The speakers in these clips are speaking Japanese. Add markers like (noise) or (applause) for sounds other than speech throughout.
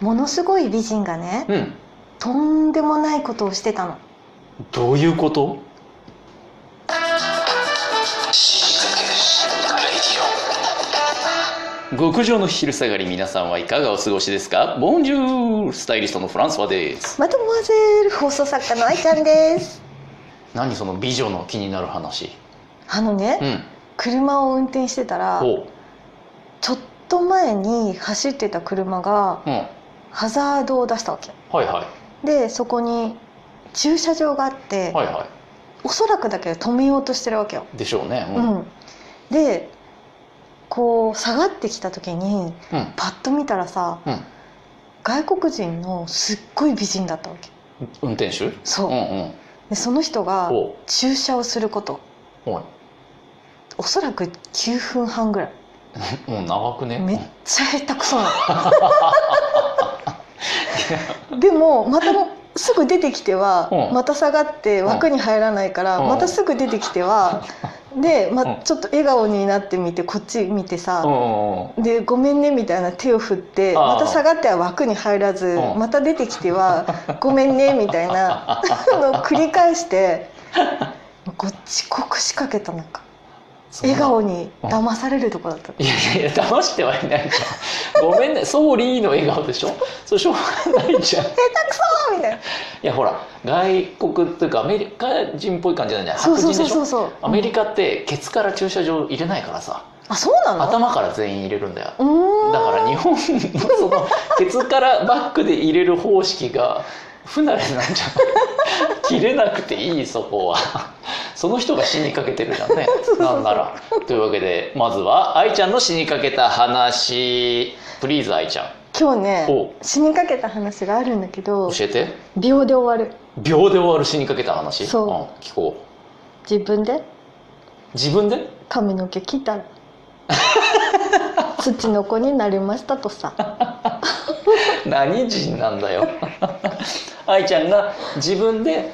ものすごい美人がねうん。とんでもないことをしてたの。どういうこと？極上の昼下がり皆さんはいかがお過ごしですか？ボンジュールスタイリストのフランスワです。マドモアゼル放送作家の愛ちゃんです。(laughs) 何その美女の気になる話？あのね、うん。車を運転してたらちょっと前に走ってた車がうんハザードを出したわけ。はいはい。でそこに駐車場があって、はいはおそらくだけど止めようとしてるわけよ、いでしょうね。ううん。んでこう下がってきた時にうん。パッと見たらさうん。外国人のすっごい美人だったわけ。運転手？そう、うんうん。でその人が駐車をすること。おい。おそらく9分半ぐらい。(laughs) もう長くね。めっちゃ下手くそなの (laughs) (laughs) でもまたすぐ出てきてはうん。また下がって枠に入らないからうん。またすぐ出てきては (laughs) で、まうん。ちょっと笑顔になってみてこっち見てさで「ごめんね」みたいな手を振ってまた下がっては枠に入らずうん。また出てきては「(laughs) ごめんね」みたいなのを繰り返してこう遅刻しかけたなんか笑顔に騙されるとこだった。いやいや騙してはいない。じゃんごめんね。ソーリーの笑顔でしょ？それしょうがないじゃん。い下手くそみたいな。やほら外国っていうかアメリカ人っぽい感じなんじゃない？白人でしょ？そうそうそうアメリカってケツから駐車場入れないからさ。あそうなの？頭から全員入れるんだよ。だから日本のそのケツからバックで入れる方式が不慣れなんじゃない？切れなくていいそこはその人が死にかけてるじゃんね。(laughs) なんなら。というわけでまずは愛ちゃんの死にかけた話。プリーズ愛ちゃん。今日ねお死にかけた話があるんだけど教えて。秒で終わる。秒で終わる死にかけた話？そうん聞こう。自分で？自分で？髪の毛切ったら。(laughs) 土の子になりましたとさ。(laughs) 何人なんだよ。愛ちゃんが自分で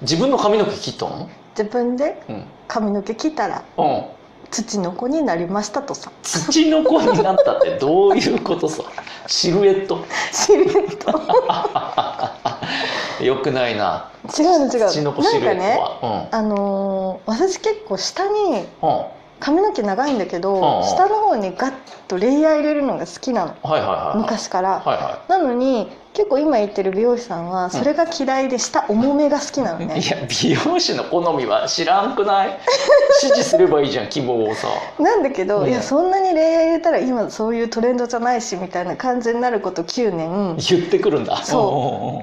自分の髪の毛切ったの？自分でうん、髪の毛切ったらうん、土の子になりましたとさ。土の子になったってどういうことさ？(laughs) シルエット。シルエット。(laughs) よくないな。違うの違う。土の子シルエットねは、あのー私結構下にうん。うん髪の毛長いんだけど、うん。うん下の方にガッとレイヤー入れるのが好きなの。はいはいはい昔から、はいはなのに結構今言ってる美容師さんはそれが嫌いで下重めが好きなのね。い、いや美容師の好みは知らんくない？(laughs) 指示すればいいじゃん希望をさ。なんだけど、うん。いやそんなにレイヤー入れたら今そういうトレンドじゃないしみたいな感じになること9年。言ってくるんだ。そ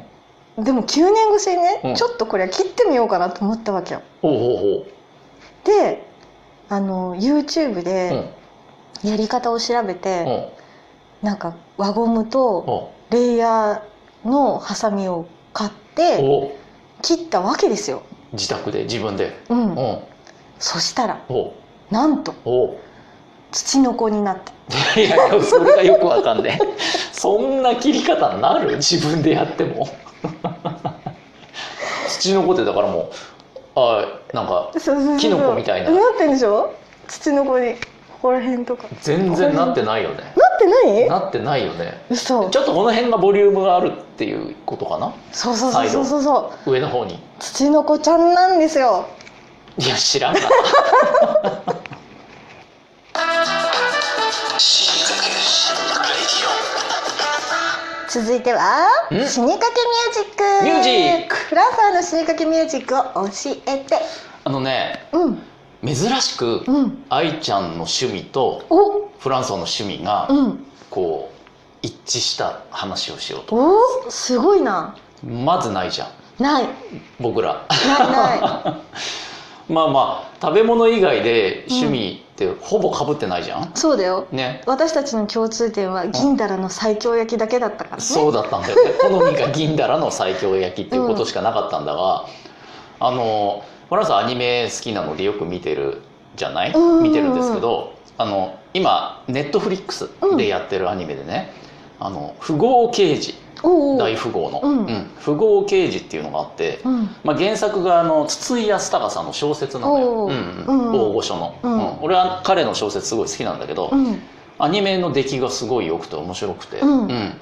でも9年越しにね、うん。ちょっとこれは切ってみようかなと思ったわけよ。うんうんほうほう。ほであの YouTube ううでん。やり方を調べて、うん。なんか輪ゴムとおレイヤーのハサミを買ってお。切ったわけですよ、自宅で自分で。うん。うん。そしたらお。なんとお。土の子になった (laughs) いやいやそれがよくわかんねえ。そんな切り方になる？自分でやっても。(laughs) 土の子ってだからもうあなんかそうそうそうキノコみたいな。なってんでしょ？土の子にここら辺とか。全然なってないよね。なってない？なってないよね。嘘。ちょっとこの辺がボリュームがあるっていうことかな？そうそうそうそうそう。そう上の方に。土の子ちゃんなんですよ。いや知らんな。続いてはん？死にかけミュージック。ミュージック。フランサーの死にかけミュージックを教えて。あのねうん珍しくうん。愛ちゃんの趣味とお。フランソワの趣味がうん。こう一致した話をしようとお？すごいな。まずないじゃん。ない。僕ら。ないな (laughs) まあまあ食べ物以外で趣味ってほぼかぶってないじゃん、いそうだよ。ね。私たちの共通点は銀だらの西京焼きだけだったからね。そうだったんだよね。好みが銀だらの西京焼きっていうことしかなかったんだが、あのフランスはアニメ好きなのでよく見てるじゃない、うん。うんうん見てるんですけどあの今ネットフリックスでやってるアニメでね「あの富豪刑事。大富豪の、うん。富豪刑事」っていうのがあって、うん。まあ、原作があの筒井康隆さんの小説なのよ、おうう。んうん。大御所の、うん。俺は彼の小説すごい好きなんだけど、うん。アニメの出来がすごい良くて面白くて、うん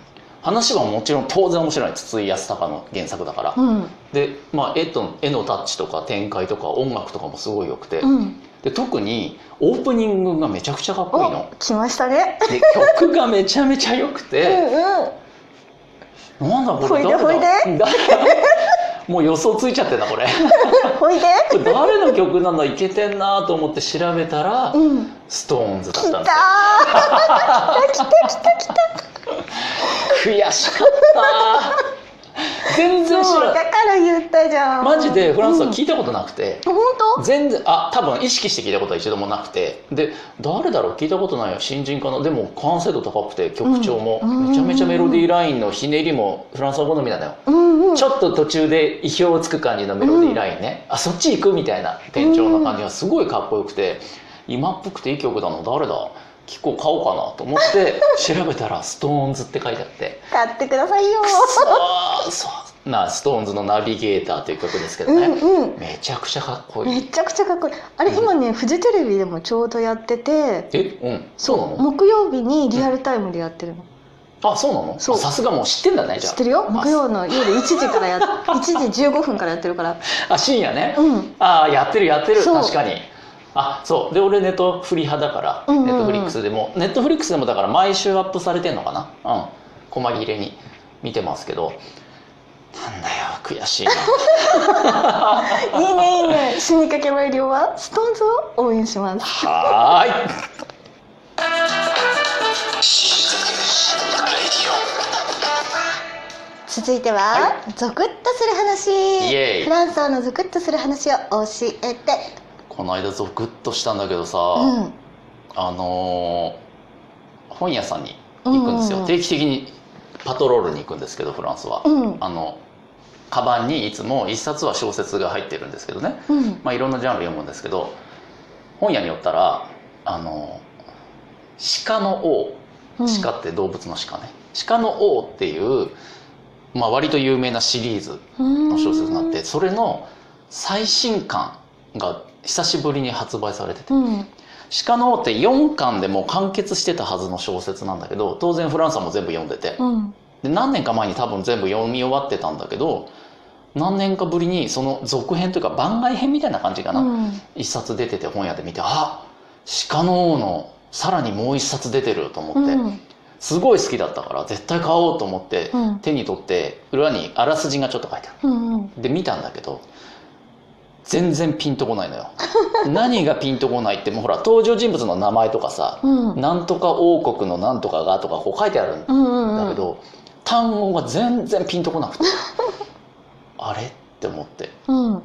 話はもちろん当然面白い。筒井康隆の原作だから、うん。で、まあ、絵と絵のタッチとか展開とか音楽とかもすごい良くて、うん。で特にオープニングがめちゃくちゃかっこいいの。お来ましたね。で曲がめちゃめちゃ良くうんて、うん。なんだこれほいでほいで。誰だ？(laughs) もう予想ついちゃってんなこれ。(laughs) ほいで。誰の曲なの？いけてんなと思って調べたら、うん。ストーンズだっ来たたんですよ。ー (laughs) 来た来た来た来た悔しかった。全然知らないだから言ったじゃん。マジでフランスはうん聞いたことなくて、本当？全然あ多分意識して聞いたことは一度もなくて。で誰だろう？聞いたことないよ。新人かな？でも完成度高くて曲調も、うん。めちゃめちゃメロディーラインのひねりもフランスは好みなのよ、うんうん。ちょっと途中で意表をつく感じのメロディーラインね、あそっち行く？みたいな転調な感じがすごいかっこよくて。今っぽくていい曲だの誰だ？結構買おうかなと思って (laughs) 調べたら「SixTONES」って書いてあって。買ってくださいよ。そうそうな SixTONES の「NAVIGATOR」という曲ですけどうんね、うん。めちゃくちゃかっこいい。めちゃくちゃかっこいい。あれうん。今ねフジテレビでもちょうどやってて。えうん。そう木曜日にリアルタイムでやってるの。あそうなの？さすがもう知ってんだねじゃ知ってるよ。木曜の夜1時からや1 (laughs) 時15分からやってるから。ああ深夜ね、うん。ああやってるやってる。確かにあそう。で俺ネットフリ派だから、うんうんうん。ネットフリックスでも。ネットフリックスでもだから毎週アップされてんのかな？うん。細切れに見てますけど。なんだよ悔しいな。(laughs) いいねいいね。死にかけの医療は？ SixTONES を応援します。はーい。続いては、はゾクッとする話。イエーイ。フランスのゾクッとする話を教えてこの間ゾクッとしたんだけどさ、うん。あのー本屋さんに行くんですよ、うんうん定期的にパトロールに行くんですけどフランスは、うん。あのカバンにいつも一冊は小説が入ってるんですけどね、うん。まあ、いろんなジャンル読むんですけど本屋に寄ったらあの鹿の王。うん。鹿って動物の鹿ね、鹿の王っていう、まあ、割と有名なシリーズの小説があってそれの最新刊が久しぶりに発売されてて。うん。鹿の王って4巻でもう完結してたはずの小説なんだけど当然フランスはもう全部読んでて。うん。で何年か前に多分全部読み終わってたんだけど何年かぶりにその続編というか番外編みたいな感じかな、うん。一冊出てて本屋で見てあ鹿の王のさらにもう一冊出てると思って、うん。すごい好きだったから絶対買おうと思ってうん。手に取って裏にあらすじがちょっと書いてあうんうん。るで見たんだけど全然ピンとこないのよ。(laughs) 何がピンとこないってもうほら登場人物の名前とかさうん。なんとか王国のなんとかがとかこう書いてあるんうんうんだけど、単語が全然ピンとこなくて。(laughs) あれ？って思って。うん。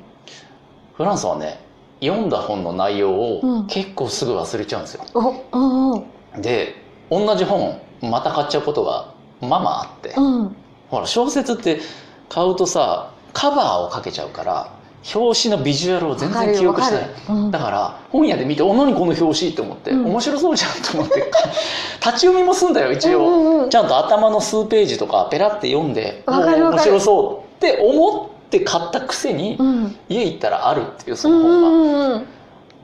フランスはね読んだ本の内容うん。を結構すぐ忘れちゃうんですよ、おうんうん。で同じ本また買っちゃうことがまあまああって、うん。ほら小説って買うとさカバーをかけちゃうから表紙のビジュアルを全然記憶してない。るうん。だから本屋で見て「お何この表紙」って思って、うん。面白そうじゃんと思って。(laughs) 立ち読みもすんだよ一応、うんうんうん。ちゃんと頭の数ページとかペラって読んで面白そうって思って買ったくせに、うん。家行ったらあるっていうそうんの本が。うんうん。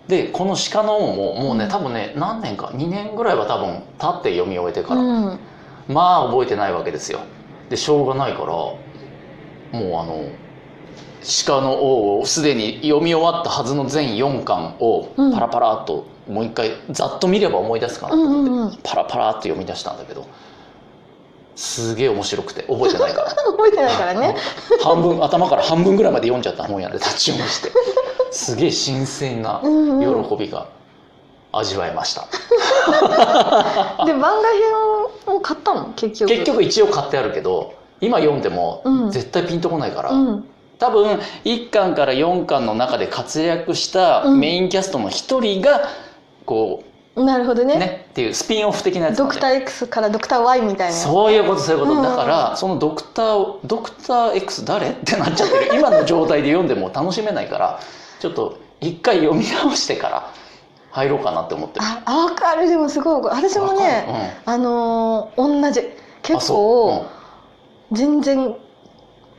でこの鹿の王ももうね、うん多分ね何年か2年ぐらいは多分経って読み終えてから、うん。まあ覚えてないわけですよ。でしょうがないからもうあの鹿の王をすでに読み終わったはずの全4巻をうん。パラパラっともう一回ざっと見れば思い出すかなと思って、うんうんうん。パラパラって読み出したんだけどすげえ面白くて覚えてないから。(laughs) 覚えてないからね。(laughs) 半分頭から半分ぐらいまで読んじゃった本屋で立ち読みして。すげえ新鮮なうんうん。喜びが味わえました、(laughs) で番外編を買ったの？結局。結局一応買ってあるけど今読んでもうん。絶対ピンとこないから、うん多分1巻から4巻の中で活躍したうん。メインキャストの一人がこなるほどね。うねっていうスピンオフ的なやつなんでドクター X からドクター Y みたいな。そういうことそういうこと、うん。だからそのドクターをドクター X 誰？ってなっちゃってる。今の状態で読んでも楽しめないからちょっと一回読み直してから入ろうかなって思ってる。ああ分かる。でもすごい私もねわかあのー同じ。結そう。構全然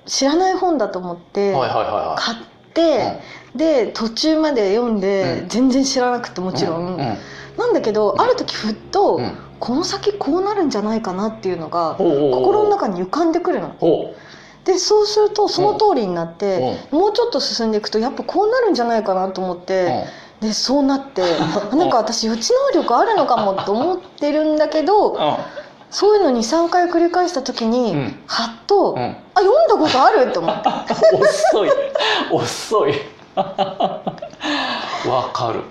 知らない本だと思って買って、で途中まで読んで、うん。全然知らなくてもちろん、なんだけどある時ふっと、うん。この先こうなるんじゃないかなっていうのが心の中に浮かんでくるの。ほでそうするとその通りになって、うもうちょっと進んでいくとやっぱこうなるんじゃないかなと思っうて、でそうなって (laughs) あなんか私予知能力あるのかもと思ってるんだけどうんそういうの23回繰り返した時に、うん。はっと、うん。うんあ読んだことある？と思って。遅い。遅い。(laughs) わかる。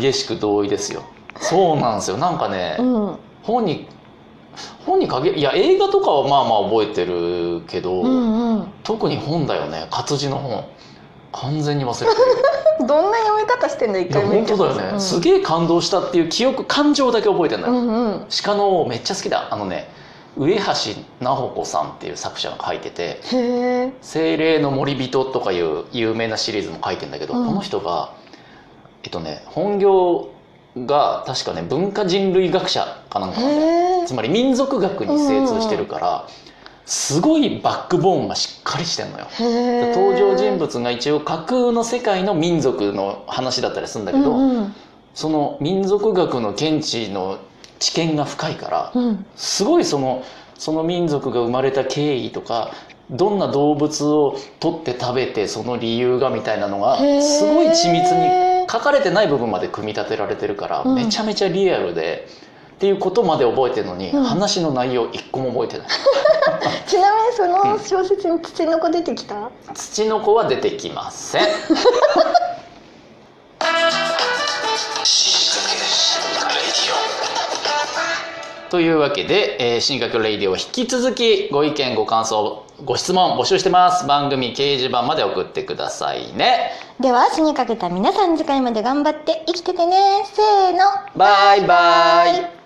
激しく同意ですよ。そうなんですよ。なんかね、うん。本に本に限いや映画とかはまあまあ覚えてるけど、うんうん。特に本だよね。活字の本。完全に忘れてるどんな読み方してんだ一回見て。本当だよね、うん。すげえ感動したっていう記憶感情だけ覚えてんだよ、うんうん。鹿の王めっちゃ好きだ。あのね上橋直子さんっていう作者が書いててへえ「精霊の森人」とかいう有名なシリーズも書いてんだけど、うん。この人がえっとね本業が確かね文化人類学者かなんかなんだよ。へえ。つまり民族学に精通してるから、すごいバックボーンがしっかりしてんのよ。登場人物が一応架空の世界の民族の話だったりするんだけど、うんうん。その民族学の現地の知見が深いからうん。すごいそのその民族が生まれた経緯とかどんな動物を取って食べてその理由がみたいなのがすごい緻密に書かれてない部分まで組み立てられてるから、うん。めちゃめちゃリアルでっていうことまで覚えてるのに、うん。話の内容一個も覚えてない。(laughs) ちなみにその小説に土の子出てきた、土の子は出てきません。(laughs) というわけで、えー、新学レイディオ引き続きご意見ご感想ご質問募集してます。番組掲示板まで送ってくださいね。では死にかけた皆さん次回まで頑張って生きててね。せーの。バイバイ